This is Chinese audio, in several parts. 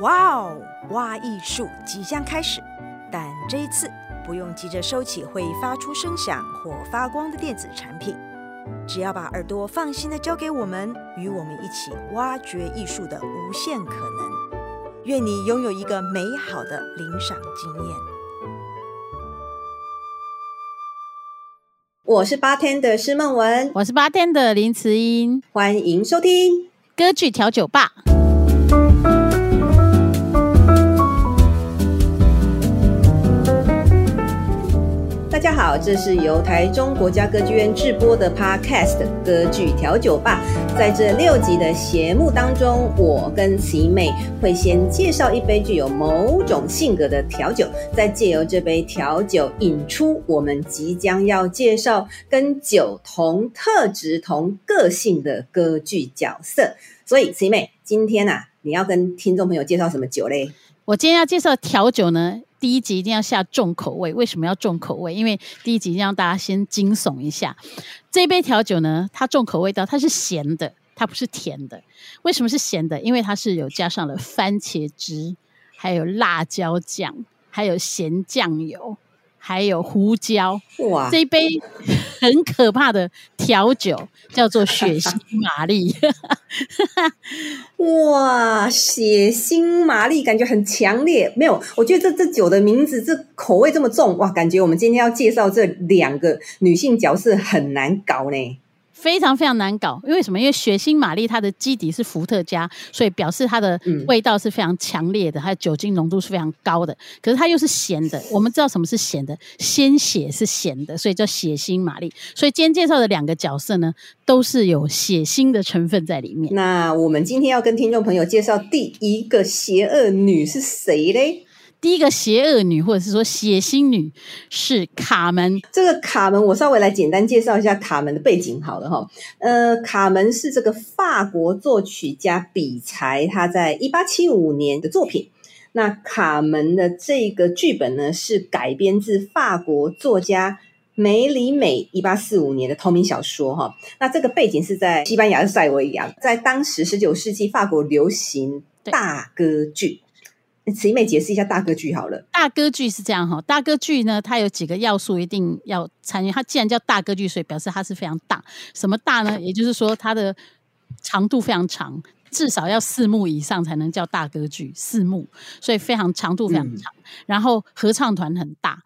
哇哦，挖艺术即将开始，但这一次不用急着收起会发出声响或发光的电子产品，只要把耳朵放心的交给我们，与我们一起挖掘艺术的无限可能。愿你拥有一个美好的聆赏经验。我是 Bartender 施梦文，我是 Bartender 林慈英，欢迎收听歌剧调酒吧。大家好，这是由台中国家歌剧院制播的 Podcast《歌剧调酒吧》。在这六集的节目当中，我跟慈姨妹会先介绍一杯具有某种性格的调酒，再借由这杯调酒引出我们即将要介绍跟酒同特质、同个性的歌剧角色。所以，慈姨妹，今天啊，你要跟听众朋友介绍什么酒嘞？我今天要介绍调酒呢。第一集一定要下重口味，为什么要重口味？因为第一集一定要让大家先惊悚一下。这杯调酒呢，它重口味到，它是咸的，它不是甜的。为什么是咸的？因为它是有加上了番茄汁，还有辣椒酱，还有咸酱油。还有胡椒哇！这一杯很可怕的调酒叫做血腥 玛丽。哇，血腥玛丽感觉很强烈。没有，我觉得这这酒的名字这口味这么重哇，感觉我们今天要介绍这两个女性角色很难搞呢。非常非常难搞，因为什么？因为血腥玛丽它的基底是伏特加，所以表示它的味道是非常强烈的，它的酒精浓度是非常高的。可是它又是咸的，我们知道什么是咸的？鲜血是咸的，所以叫血腥玛丽。所以今天介绍的两个角色呢，都是有血腥的成分在里面。那我们今天要跟听众朋友介绍第一个邪恶女是谁嘞？第一个邪恶女，或者是说血腥女，是卡门。这个卡门，我稍微来简单介绍一下卡门的背景好了哈。呃，卡门是这个法国作曲家比才他在一八七五年的作品。那卡门的这个剧本呢，是改编自法国作家梅里美一八四五年的同名小说哈。那这个背景是在西班牙的塞维亚，在当时十九世纪法国流行大歌剧。慈姨妹解释一下大歌剧好了。大歌剧是这样哈，大歌剧呢，它有几个要素一定要参与。它既然叫大歌剧，所以表示它是非常大。什么大呢？也就是说，它的长度非常长，至少要四幕以上才能叫大歌剧。四幕，所以非常长度非常长。嗯、然后合唱团很大，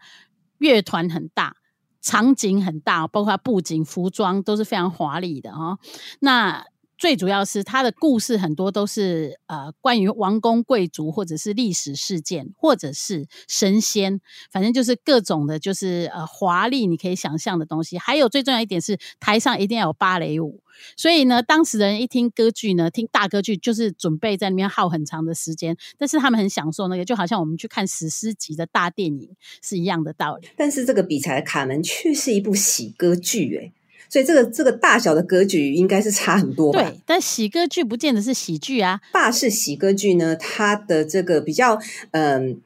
乐团很大，场景很大，包括布景、服装都是非常华丽的哈。那最主要是他的故事很多都是呃关于王公贵族或者是历史事件或者是神仙，反正就是各种的，就是呃华丽你可以想象的东西。还有最重要一点是台上一定要有芭蕾舞，所以呢，当时的人一听歌剧呢，听大歌剧就是准备在那边耗很长的时间，但是他们很享受那个，就好像我们去看史诗级的大电影是一样的道理。但是这个比才卡门却是一部喜歌剧，哎。所以这个这个大小的格局应该是差很多吧？对，但喜歌剧不见得是喜剧啊。法式喜歌剧呢，它的这个比较嗯、呃、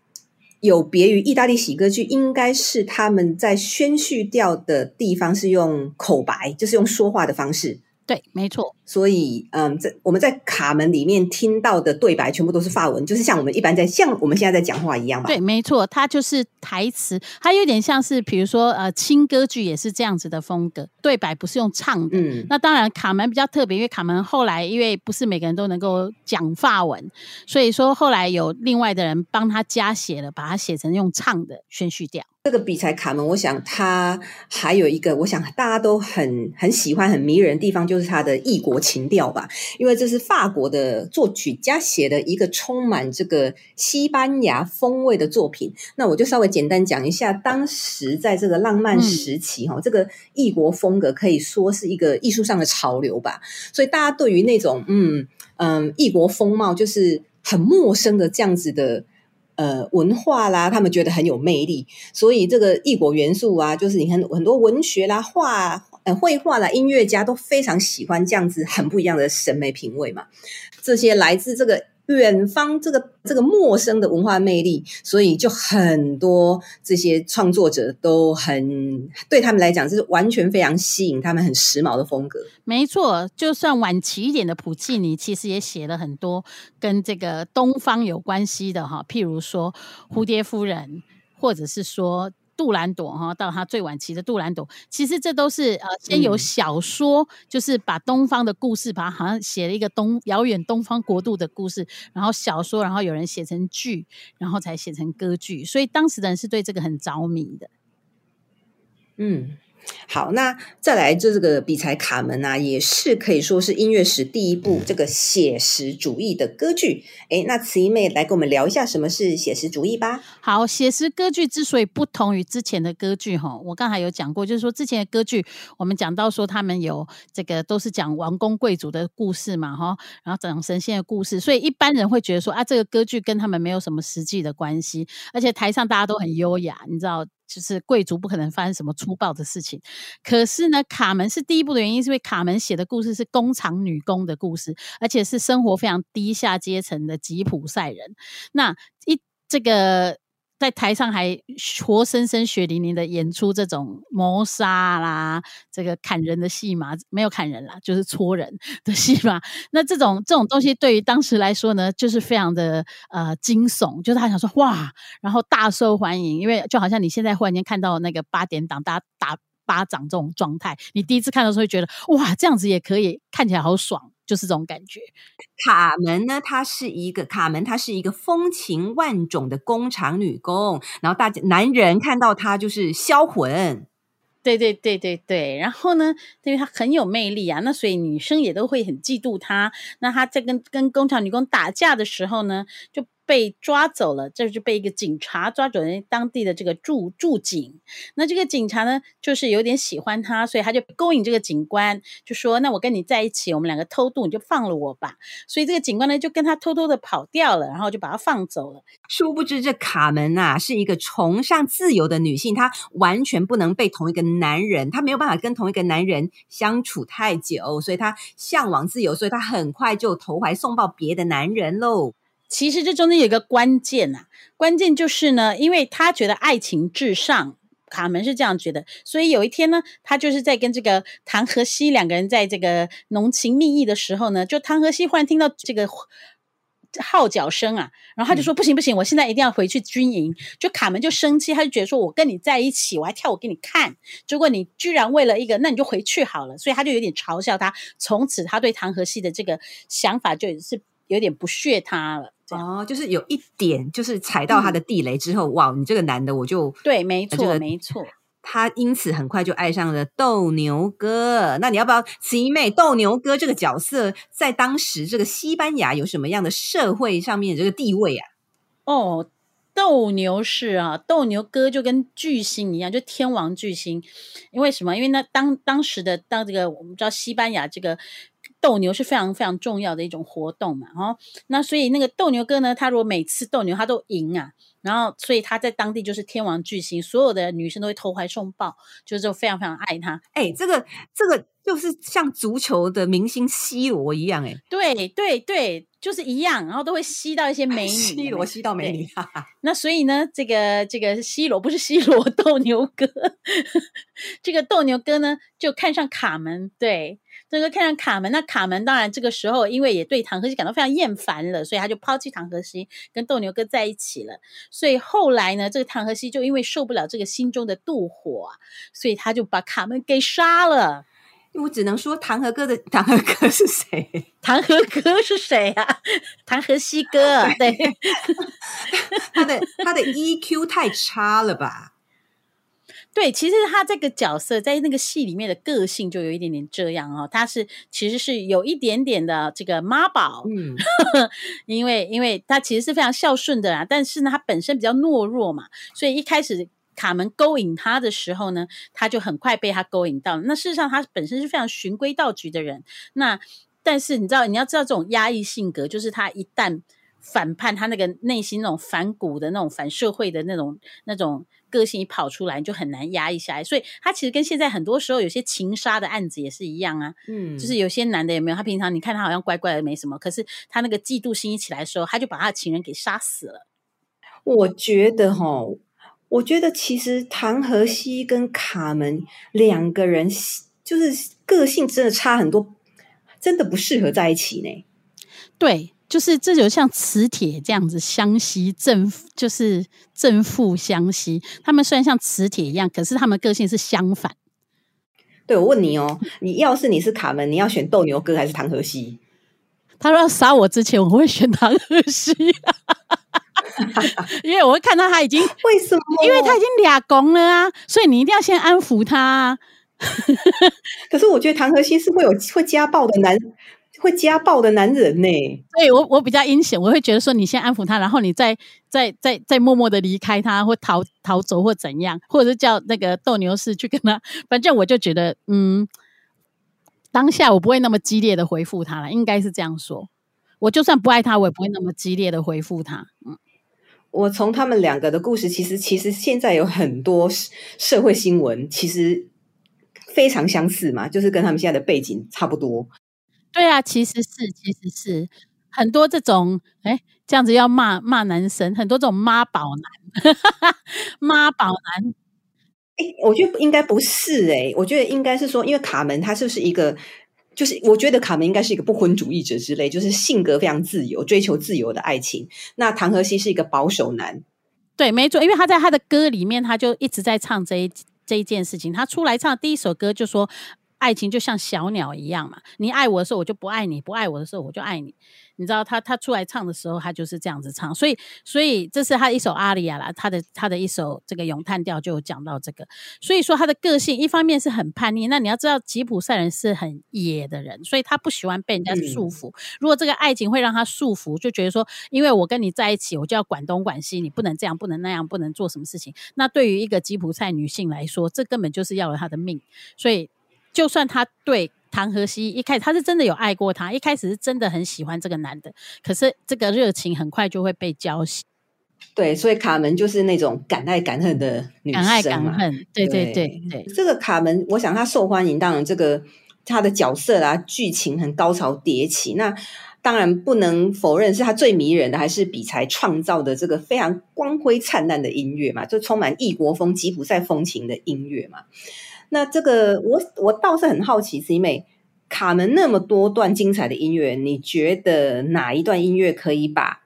有别于意大利喜歌剧，应该是他们在宣叙调的地方是用口白，就是用说话的方式。对，没错。所以，嗯，在我们在卡门里面听到的对白全部都是法文，就是像我们一般在像我们现在在讲话一样吧？对，没错，它就是台词，它有点像是，比如说，呃，轻歌剧也是这样子的风格，对白不是用唱的。嗯，那当然，卡门比较特别，因为卡门后来因为不是每个人都能够讲法文，所以说后来有另外的人帮他加写了，把它写成用唱的宣叙调。这个比才卡门，我想他还有一个，我想大家都很很喜欢、很迷人的地方，就是他的异国情调吧。因为这是法国的作曲家写的一个充满这个西班牙风味的作品。那我就稍微简单讲一下，当时在这个浪漫时期，哈、嗯，这个异国风格可以说是一个艺术上的潮流吧。所以大家对于那种嗯嗯异国风貌，就是很陌生的这样子的。呃，文化啦，他们觉得很有魅力，所以这个异国元素啊，就是你看很多文学啦、画、呃绘画啦、音乐家都非常喜欢这样子很不一样的审美品味嘛。这些来自这个远方这个这个陌生的文化魅力，所以就很多这些创作者都很对他们来讲，是完全非常吸引他们，很时髦的风格。没错，就算晚期一点的普契尼，其实也写了很多跟这个东方有关系的哈，譬如说蝴蝶夫人，或者是说。杜兰朵哈，到他最晚期的杜兰朵，其实这都是呃，先有小说，嗯、就是把东方的故事，把它好像写了一个东遥远东方国度的故事，然后小说，然后有人写成剧，然后才写成歌剧，所以当时的人是对这个很着迷的。嗯。好，那再来就这个比才卡门啊，也是可以说是音乐史第一部这个写实主义的歌剧。诶，那慈姨妹来跟我们聊一下什么是写实主义吧。好，写实歌剧之所以不同于之前的歌剧，哈，我刚才有讲过，就是说之前的歌剧，我们讲到说他们有这个都是讲王公贵族的故事嘛，哈，然后讲神仙的故事，所以一般人会觉得说啊，这个歌剧跟他们没有什么实际的关系，而且台上大家都很优雅，你知道。就是贵族不可能发生什么粗暴的事情，可是呢，卡门是第一部的原因，是因为卡门写的故事是工厂女工的故事，而且是生活非常低下阶层的吉普赛人。那一这个。在台上还活生生血淋淋的演出这种谋杀啦，这个砍人的戏码，没有砍人啦，就是戳人的戏码。那这种这种东西对于当时来说呢，就是非常的呃惊悚，就是他想说哇，然后大受欢迎，因为就好像你现在忽然间看到那个八点档，大家打巴掌这种状态，你第一次看的时候会觉得哇，这样子也可以，看起来好爽。就是这种感觉。卡门呢，她是一个卡门，她是一个风情万种的工厂女工，然后大家男人看到她就是销魂。对对对对对，然后呢，因为她很有魅力啊，那所以女生也都会很嫉妒她。那她在跟跟工厂女工打架的时候呢，就。被抓走了，这就被一个警察抓走人，当地的这个驻驻警。那这个警察呢，就是有点喜欢他，所以他就勾引这个警官，就说：“那我跟你在一起，我们两个偷渡，你就放了我吧。”所以这个警官呢，就跟他偷偷的跑掉了，然后就把他放走了。殊不知，这卡门、啊，是一个崇尚自由的女性，她完全不能被同一个男人，她没有办法跟同一个男人相处太久，所以她向往自由，所以她很快就投怀送抱别的男人喽。其实这中间有一个关键呐、啊，关键就是呢，因为他觉得爱情至上，卡门是这样觉得，所以有一天呢，他就是在跟这个唐荷西两个人在这个浓情蜜意的时候呢，就唐荷西忽然听到这个号角声啊，然后他就说、嗯、不行不行，我现在一定要回去军营。就卡门就生气，他就觉得说我跟你在一起，我还跳舞给你看，结果你居然为了一个，那你就回去好了。所以他就有点嘲笑他，从此他对唐荷西的这个想法就是有点不屑他了。哦，就是有一点，就是踩到他的地雷之后，嗯、哇，你这个男的我就对，没错，这个、没错。他因此很快就爱上了斗牛哥。那你要不要慈姨妹？斗牛哥这个角色在当时这个西班牙有什么样的社会上面的这个地位啊？哦，斗牛士啊，斗牛哥就跟巨星一样，就天王巨星。因为什么？因为那当当时的当这个我们知道西班牙这个。斗牛是非常非常重要的一种活动嘛，哦，那所以那个斗牛哥呢，他如果每次斗牛他都赢啊，然后所以他在当地就是天王巨星，所有的女生都会投怀送抱，就是就非常非常爱他。哎，这个这个就是像足球的明星 C 罗一样，哎，对对对，就是一样，然后都会吸到一些美女，C 罗吸到美女，哈哈。那所以呢，这个这个 C 罗不是 C 罗，斗牛哥，这个斗牛哥呢就看上卡门，对。这个看上卡门，那卡门当然这个时候因为也对唐荷西感到非常厌烦了，所以他就抛弃唐荷西，跟斗牛哥在一起了。所以后来呢，这个唐荷西就因为受不了这个心中的妒火，所以他就把卡门给杀了。我只能说，唐河哥的唐河哥是谁？唐河哥是谁啊？唐河西哥，对，他的他的 EQ 太差了吧？对，其实他这个角色在那个戏里面的个性就有一点点这样哦，他是其实是有一点点的这个妈宝，嗯，因为因为他其实是非常孝顺的啊，但是呢，他本身比较懦弱嘛，所以一开始卡门勾引他的时候呢，他就很快被他勾引到了。那事实上，他本身是非常循规蹈矩的人，那但是你知道，你要知道这种压抑性格，就是他一旦反叛，他那个内心那种反骨的那种反社会的那种那种个性一跑出来，你就很难压抑下来。所以他其实跟现在很多时候有些情杀的案子也是一样啊。嗯，就是有些男的有没有？他平常你看他好像乖乖的没什么，可是他那个嫉妒心一起来的时候，他就把他的情人给杀死了。我觉得哈，我觉得其实唐和西跟卡门两个人就是个性真的差很多，真的不适合在一起呢。对。就是这就像磁铁这样子相吸，正就是正负相吸。他们虽然像磁铁一样，可是他们个性是相反。对，我问你哦，你要是你是卡门，你要选斗牛哥还是唐荷西？他说要杀我之前，我会选唐荷西，因为我会看到他已经为什么？因为他已经俩攻了啊，所以你一定要先安抚他啊。可是我觉得唐荷西是会有会家暴的男。会家暴的男人呢？所以我我比较阴险，我会觉得说，你先安抚他，然后你再再再再默默的离开他，或逃逃走，或怎样，或者是叫那个斗牛士去跟他。反正我就觉得，嗯，当下我不会那么激烈的回复他了，应该是这样说。我就算不爱他，我也不会那么激烈的回复他。嗯，我从他们两个的故事，其实其实现在有很多社会新闻，其实非常相似嘛，就是跟他们现在的背景差不多。对啊，其实是，其实是很多这种，哎，这样子要骂骂男生，很多这种妈宝男，妈宝男，哎，我觉得应该不是，哎，我觉得应该是说，因为卡门他是不是一个，就是我觉得卡门应该是一个不婚主义者之类，就是性格非常自由，追求自由的爱情。那唐荷西是一个保守男，对，没错，因为他在他的歌里面，他就一直在唱这一这一件事情。他出来唱第一首歌就说。爱情就像小鸟一样嘛，你爱我的时候我就不爱你，不爱我的时候我就爱你。你知道他他出来唱的时候，他就是这样子唱，所以所以这是他一首阿里亚啦，他的他的一首这个咏叹调就有讲到这个。所以说他的个性一方面是很叛逆，那你要知道吉普赛人是很野的人，所以他不喜欢被人家束缚。嗯、如果这个爱情会让他束缚，就觉得说，因为我跟你在一起，我就要管东管西，你不能这样，不能那样，不能做什么事情。那对于一个吉普赛女性来说，这根本就是要了他的命，所以。就算他对唐荷西一开始他是真的有爱过他，一开始是真的很喜欢这个男的，可是这个热情很快就会被浇熄。对，所以卡门就是那种敢爱敢恨的女生嘛。敢爱敢恨，对对对对。这个卡门，我想他受欢迎，当然这个他的角色啊，剧情很高潮迭起。那当然不能否认，是他最迷人的，还是比才创造的这个非常光辉灿烂的音乐嘛，就充满异国风、吉普赛风情的音乐嘛。那这个我我倒是很好奇，是因为卡门那么多段精彩的音乐，你觉得哪一段音乐可以把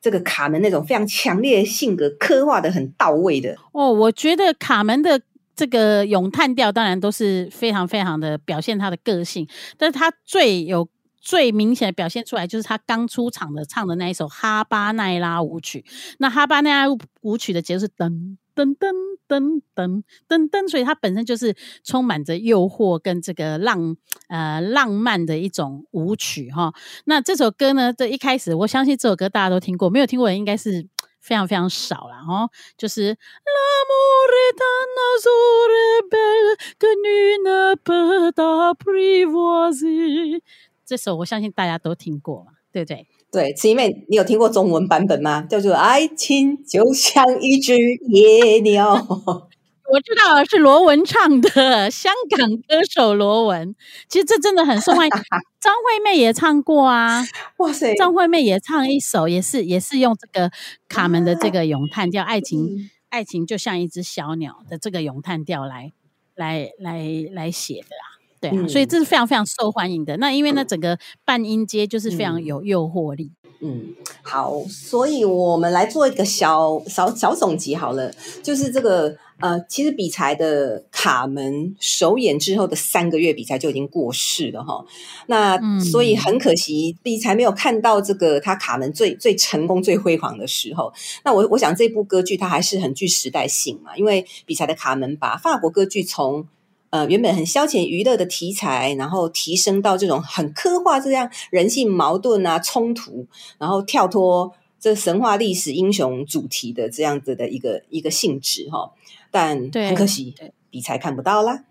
这个卡门那种非常强烈的性格刻画得很到位的？哦，我觉得卡门的这个咏叹调当然都是非常非常的表现他的个性，但是他最有最明显的表现出来，就是他刚出场的唱的那一首哈巴奈拉舞曲。那哈巴奈拉舞曲的节奏是噔。噔噔噔噔噔噔，所以它本身就是充满着诱惑跟这个浪呃浪漫的一种舞曲哈。那这首歌呢，这一开始我相信这首歌大家都听过，没有听过的应该是非常非常少了哈。就是。这首我相信大家都听过，对不对？对，慈妹，你有听过中文版本吗？叫做《爱情就像一只野鸟》。我知道是罗文唱的，香港歌手罗文。其实这真的很受欢迎，张惠妹也唱过啊。哇塞，张惠妹也唱一首，也是也是用这个卡门的这个咏叹调，爱情、嗯、爱情就像一只小鸟的这个咏叹调来来来来写的啦。对啊，嗯、所以这是非常非常受欢迎的。那因为那，整个半音阶就是非常有诱惑力。嗯，好，所以我们来做一个小小小总结好了。就是这个呃，其实比才的卡门首演之后的三个月，比才就已经过世了哈。那、嗯、所以很可惜，比才没有看到这个他卡门最最成功、最辉煌的时候。那我我想这部歌剧它还是很具时代性嘛，因为比才的卡门把法国歌剧从呃，原本很消遣娱乐的题材，然后提升到这种很刻画这样人性矛盾啊、冲突，然后跳脱这神话历史英雄主题的这样子的一个一个性质哈。但很可惜，比才看不到啦。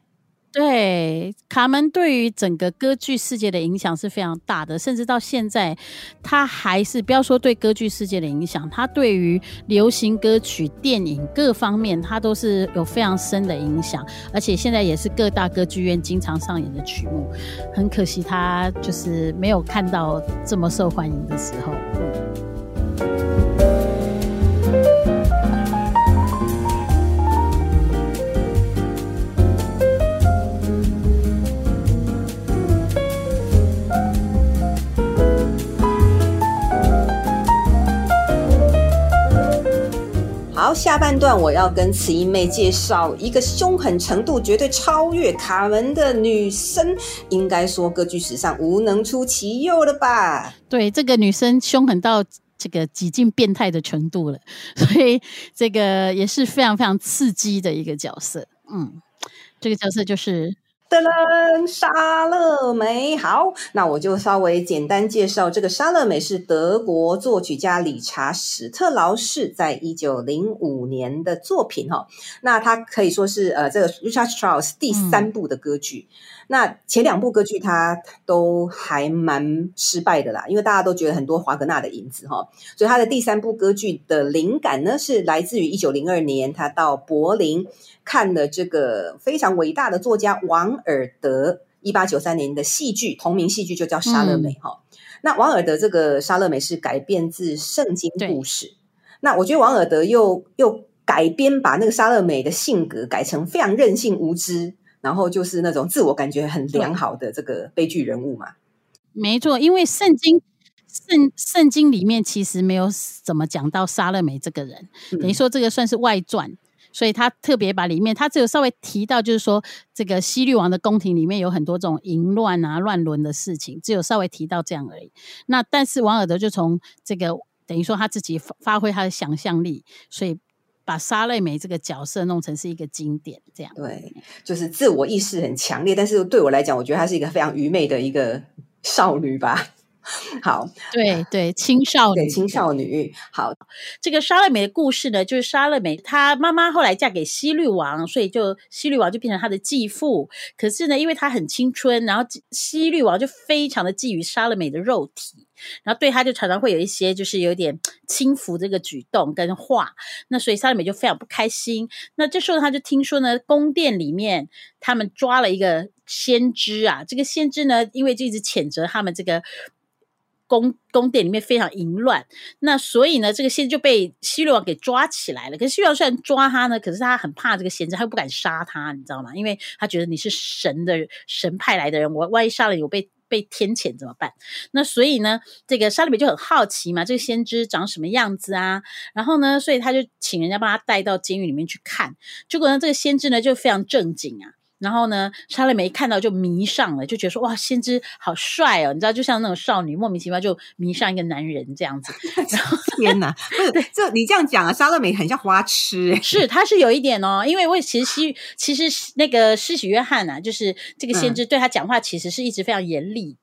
对，卡门对于整个歌剧世界的影响是非常大的，甚至到现在，他还是不要说对歌剧世界的影响，他对于流行歌曲、电影各方面，他都是有非常深的影响，而且现在也是各大歌剧院经常上演的曲目。很可惜，他就是没有看到这么受欢迎的时候。下半段我要跟慈英妹介绍一个凶狠程度绝对超越卡门的女生，应该说歌剧史上无能出其右了吧？对，这个女生凶狠到这个几近变态的程度了，所以这个也是非常非常刺激的一个角色。嗯，这个角色就是。噔噔，莎乐美。好，那我就稍微简单介绍这个莎乐美是德国作曲家理查史特劳士在一九零五年的作品哈。那他可以说是呃这个 Richard Strauss 第三部的歌剧。那前两部歌剧他都还蛮失败的啦，因为大家都觉得很多华格纳的影子哈。所以他的第三部歌剧的灵感呢是来自于一九零二年他到柏林。看了这个非常伟大的作家王尔德一八九三年的戏剧，同名戏剧就叫《莎乐美》哈、嗯。那王尔德这个《莎乐美》是改编自圣经故事。那我觉得王尔德又又改编，把那个莎乐美的性格改成非常任性无知，然后就是那种自我感觉很良好的这个悲剧人物嘛。没错，因为圣经圣圣经里面其实没有怎么讲到莎乐美这个人，嗯、等于说这个算是外传。所以他特别把里面，他只有稍微提到，就是说这个西律王的宫廷里面有很多这种淫乱啊、乱伦的事情，只有稍微提到这样而已。那但是王尔德就从这个等于说他自己发挥他的想象力，所以把莎乐美这个角色弄成是一个经典，这样。对，就是自我意识很强烈，但是对我来讲，我觉得她是一个非常愚昧的一个少女吧。好，对对，青 少女，对青少女。好，这个莎乐美的故事呢，就是莎乐美她妈妈后来嫁给西律王，所以就西律王就变成她的继父。可是呢，因为她很青春，然后西律王就非常的觊觎莎乐美的肉体，然后对她就常常会有一些就是有点轻浮这个举动跟话。那所以莎乐美就非常不开心。那这时候她就听说呢，宫殿里面他们抓了一个先知啊，这个先知呢，因为就一直谴责他们这个。宫宫殿里面非常淫乱，那所以呢，这个先知就被西律王给抓起来了。可是西律王虽然抓他呢，可是他很怕这个先知，他又不敢杀他，你知道吗？因为他觉得你是神的神派来的人，我万一杀了你，我被被天谴怎么办？那所以呢，这个莎乐美就很好奇嘛，这个先知长什么样子啊？然后呢，所以他就请人家帮他带到监狱里面去看。结果呢，这个先知呢就非常正经啊。然后呢，莎乐美一看到就迷上了，就觉得说哇，先知好帅哦，你知道，就像那种少女莫名其妙就迷上一个男人这样子。然后天哪，不是，这你这样讲啊，莎乐美很像花痴欸。是，她是有一点哦，因为我其实西其实那个施洗约翰啊，就是这个先知对他讲话其实是一直非常严厉。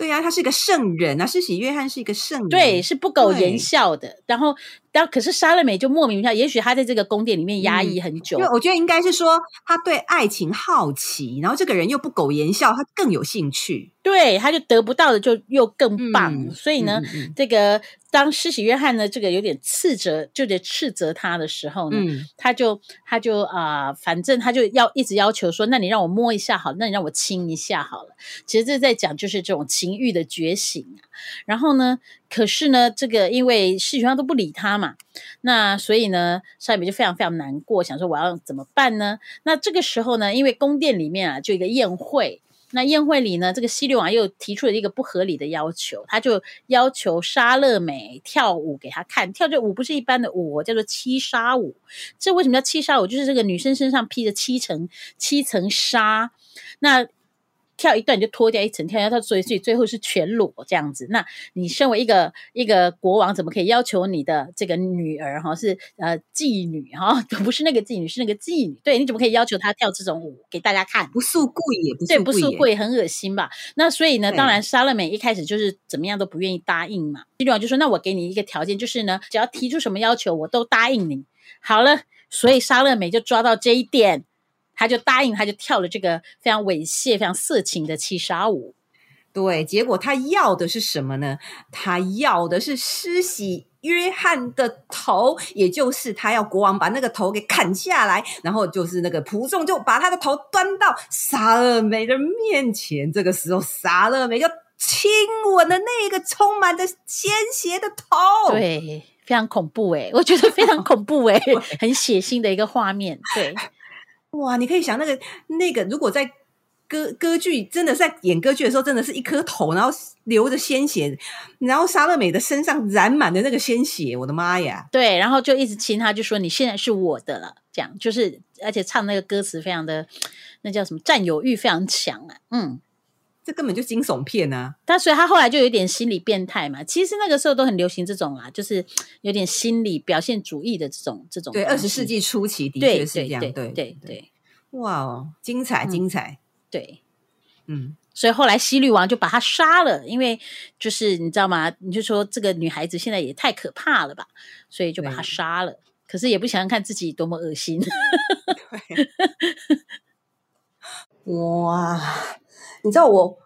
对啊，他是一个圣人啊，施洗约翰是一个圣人，对，是不苟言笑的。然后，然后可是莎乐美就莫名其妙，也许他在这个宫殿里面压抑很久。因为我觉得应该是说他对爱情好奇，然后这个人又不苟言笑，他更有兴趣。对，他就得不到的就又更棒。嗯、所以呢，这个。当施洗约翰呢，这个有点斥责，就得斥责他的时候呢，嗯、他就他就啊、呃，反正他就要一直要求说，那你让我摸一下好，那你让我亲一下好了。其实这在讲就是这种情欲的觉醒啊。然后呢，可是呢，这个因为施洗约翰都不理他嘛，那所以呢，莎乐美就非常非常难过，想说我要怎么办呢？那这个时候呢，因为宫殿里面啊，就一个宴会。那宴会里呢，这个西律王又提出了一个不合理的要求，他就要求沙乐美跳舞给他看。跳这舞不是一般的舞，叫做七纱舞。这为什么叫七纱舞？就是这个女生身上披着七层七层纱。那跳一段你就脱掉一层，跳一跳，所以所以最后是全裸这样子。那你身为一个一个国王，怎么可以要求你的这个女儿哈是呃妓女哈，不是那个妓女，是那个妓女？对，你怎么可以要求她跳这种舞给大家看？不素贵也不对，不素贵，很恶心吧？那所以呢，当然莎乐美一开始就是怎么样都不愿意答应嘛。西律王就说：“那我给你一个条件，就是呢，只要提出什么要求，我都答应你。”好了，所以莎乐美就抓到这一点。他就答应，他就跳了这个非常猥亵、非常色情的七杀舞。对，结果他要的是什么呢？他要的是施洗约翰的头，也就是他要国王把那个头给砍下来，然后就是那个仆众就把他的头端到莎乐美的面前。这个时候，莎乐美就亲吻了那个充满着鲜血的头。对，非常恐怖诶，我觉得非常恐怖诶，很血腥的一个画面。对，哇，你可以想那个那个，如果在。歌歌剧真的在演歌剧的时候，真的是一颗头，然后流着鲜血，然后莎乐美的身上染满的那个鲜血，我的妈呀！对，然后就一直亲他，就说你现在是我的了，这样就是，而且唱那个歌词非常的，那叫什么占有欲非常强啊，嗯，这根本就惊悚片啊！但所以他后来就有点心理变态嘛。其实那个时候都很流行这种啊，就是有点心理表现主义的这种这种。对，二十世纪初期的确是这样，对对对，对，哇哦，精彩精彩！嗯对，嗯，所以后来西律王就把他杀了，因为就是你知道吗？你就说这个女孩子现在也太可怕了吧，所以就把他杀了。可是也不想想看自己多么恶心。哇，你知道我，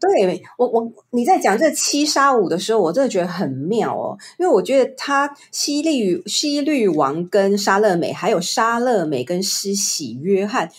对我我你在讲这七杀舞的时候，我真的觉得很妙哦，因为我觉得他希律希律王跟沙乐美，还有沙乐美跟施洗约翰。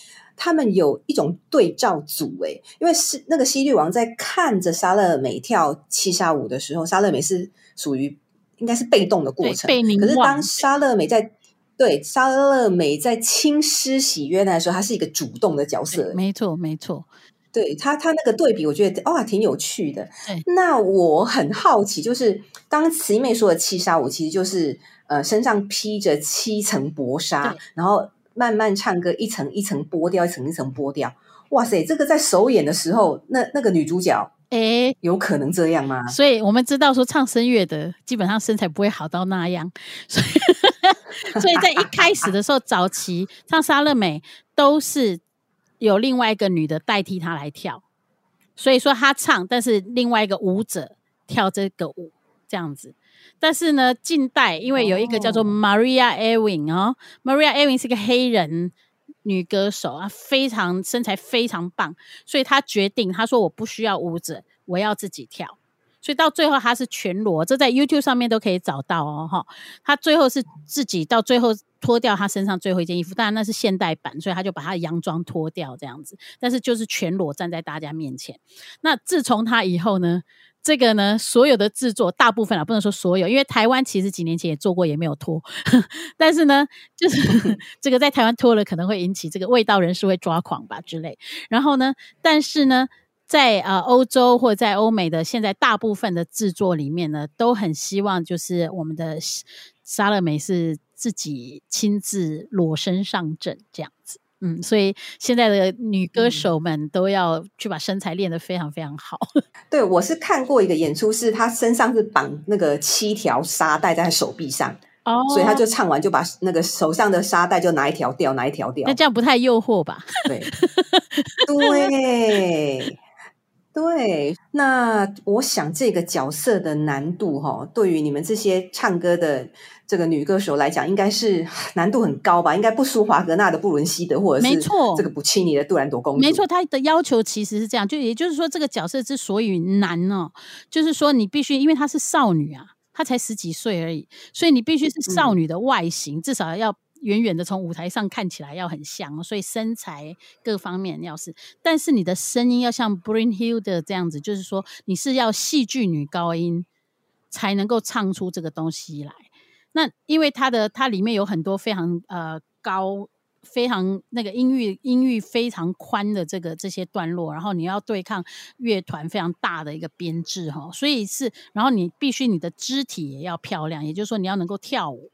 他们有一种对照组，诶，因为是那个希律王在看着沙乐美跳七杀舞的时候，沙乐美是属于应该是被动的过程。可是当沙乐美在对沙乐美在亲施洗约翰的时候，他是一个主动的角色。没错，没错。对他，他那个对比，我觉得哇，挺有趣的。那我很好奇，就是当慈妹说的七杀我，其实就是呃身上披着七层薄纱，然后。慢慢唱歌，一层一层剥掉，一层一层剥掉。哇塞，这个在首演的时候，那那个女主角，诶，有可能这样吗？所以我们知道说，唱声乐的基本上身材不会好到那样。所以，所以在一开始的时候，早期唱莎乐美都是有另外一个女的代替她来跳。所以说她唱，但是另外一个舞者跳这个舞，这样子。但是呢，近代因为有一个叫做 Maria Ewing 哦，Maria Ewing 是个黑人女歌手啊，非常身材非常棒，所以她决定，她说我不需要舞者，我要自己跳。所以到最后他是全裸，这在 YouTube 上面都可以找到哦，哈。他最后是自己到最后脱掉他身上最后一件衣服，当然那是现代版，所以他就把他的洋装脱掉这样子，但是就是全裸站在大家面前。那自从他以后呢？这个呢，所有的制作大部分啊，不能说所有，因为台湾其实几年前也做过，也没有脱。但是呢，就是 这个在台湾脱了，可能会引起这个味道人士会抓狂吧之类。然后呢，但是呢，在呃欧洲或者在欧美的现在大部分的制作里面呢，都很希望就是我们的莎乐美是自己亲自裸身上阵这样子。嗯，所以现在的女歌手们都要去把身材练得非常非常好。对，我是看过一个演出，是她身上是绑那个七条沙带在手臂上，哦，所以她就唱完就把那个手上的沙带就拿一条掉，拿一条掉。那这样不太诱惑吧？对，对，对。那我想这个角色的难度哈，对于你们这些唱歌的。这个女歌手来讲，应该是难度很高吧？应该不输华格纳的布伦西德，或者是没错这个不契尼的杜兰朵公主。没错，她的要求其实是这样，就也就是说，这个角色之所以难呢，就是说你必须，因为她是少女啊，她才十几岁而已，所以你必须是少女的外形，嗯、至少要远远的从舞台上看起来要很像，所以身材各方面要是，但是你的声音要像 Brynhilde 这样子，就是说你是要戏剧女高音才能够唱出这个东西来。那因为它的它里面有很多非常呃高非常那个音域音域非常宽的这个这些段落，然后你要对抗乐团非常大的一个编制哈，所以是然后你必须你的肢体也要漂亮，也就是说你要能够跳舞，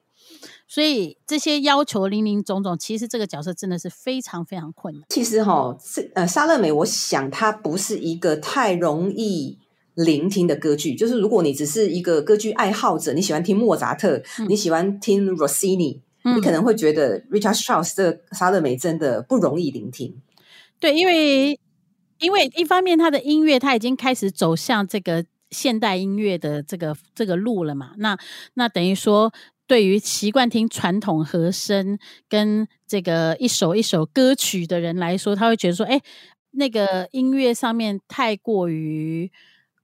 所以这些要求林林总总，其实这个角色真的是非常非常困难。其实哈，是呃莎乐美，我想她不是一个太容易。聆听的歌剧，就是如果你只是一个歌剧爱好者，你喜欢听莫扎特，嗯、你喜欢听 Rossini，、嗯、你可能会觉得 Richard Strauss 的莎乐美真的不容易聆听。对，因为因为一方面他的音乐他已经开始走向这个现代音乐的这个这个路了嘛，那那等于说对于习惯听传统和声跟这个一首一首歌曲的人来说，他会觉得说，哎，那个音乐上面太过于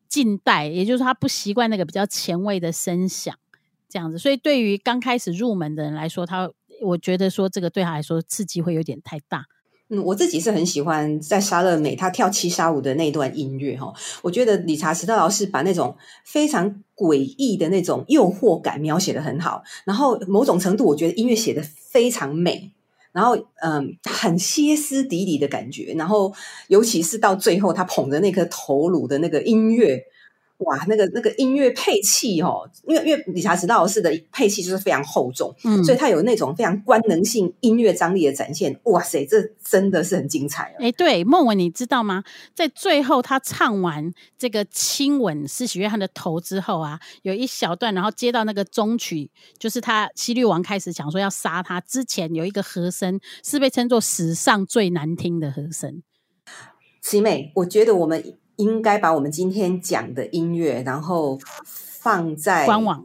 近代，也就是他不习惯那个比较前卫的声响，这样子。所以对于刚开始入门的人来说，他我觉得说这个对他来说刺激会有点太大。嗯，我自己是很喜欢在莎乐美她跳七杀舞的那段音乐哈，我觉得理查·斯特劳斯把那种非常诡异的那种诱惑感描写的很好，然后某种程度我觉得音乐写的非常美，然后嗯，很歇斯底里的感觉，然后尤其是到最后他捧着那颗头颅的那个音乐。哇，那个那个音乐配器哦，因为因为理查·史特劳斯的配器就是非常厚重，嗯，所以它有那种非常官能性音乐张力的展现。哇塞，这真的是很精彩哎、欸，对，孟文，你知道吗？在最后他唱完这个亲吻施洗约翰的头之后啊，有一小段，然后接到那个中曲，就是他希律王开始讲说要杀他之前，有一个和声是被称作史上最难听的和声。琪美，我觉得我们。应该把我们今天讲的音乐，然后放在官网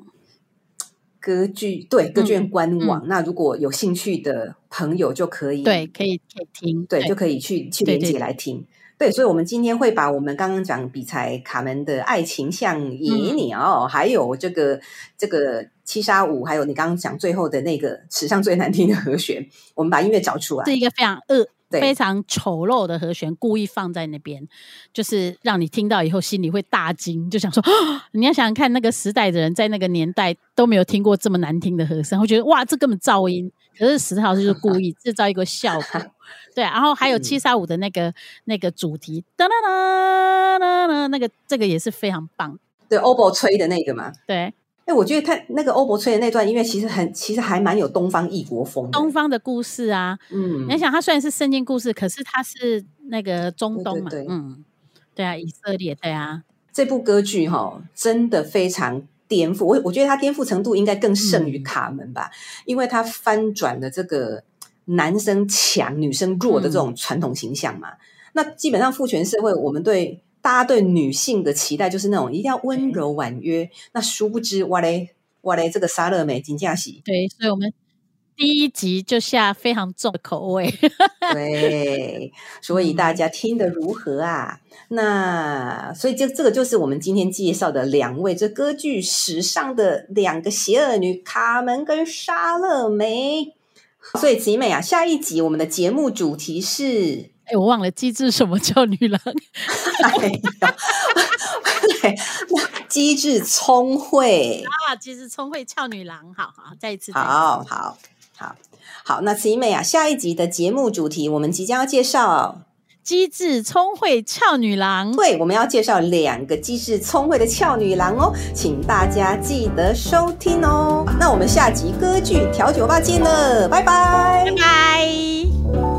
歌剧对歌剧院官网。嗯嗯、那如果有兴趣的朋友，就可以对可以可以听，对，对就可以去去连接来听。对，对，所以，我们今天会把我们刚刚讲比才卡门的爱情像野鸟，嗯、还有这个这个七杀舞，还有你刚刚讲最后的那个史上最难听的和弦，我们把音乐找出来，是一个非常恶。对非常丑陋的和弦，故意放在那边，就是让你听到以后心里会大惊，就想说，你要想想看，那个时代的人在那个年代都没有听过这么难听的和声，会觉得哇，这根本噪音。可是史特劳斯就是故意制造一个效果，对。然后还有七杀五的那个、嗯、那个主题，哒哒哒哒哒，那个这个也是非常棒，对，oboe 吹的那个嘛，对。哎，我觉得他那个欧博吹的那段音乐，其实很，其实还蛮有东方异国风的。东方的故事啊，嗯，你想，它虽然是圣经故事，可是它是那个中东嘛，对对对嗯，对啊，以色列，对啊。这部歌剧哈、哦，真的非常颠覆。我我觉得它颠覆程度应该更胜于卡门吧，嗯、因为它翻转了这个男生强、女生弱的这种传统形象嘛。嗯、那基本上父权社会，我们对。大家对女性的期待就是那种一定要温柔婉约，那殊不知哇嘞哇嘞，这个沙乐美金佳喜，对，所以我们第一集就下非常重的口味，对，所以大家听得如何啊？嗯、那所以就这个就是我们今天介绍的两位这歌剧史上的两个邪恶女卡门跟莎乐美。所以集美啊，下一集我们的节目主题是。哎，我忘了机智什么叫女郎？哎呀，机智聪慧啊，机智聪慧俏女郎，好好，再一次，好好好好。那慈美啊，下一集的节目主题，我们即将要介绍机智聪慧俏女郎。对，我们要介绍两个机智聪慧的俏女郎哦，请大家记得收听哦。那我们下集歌剧调酒吧见了，拜拜，拜拜。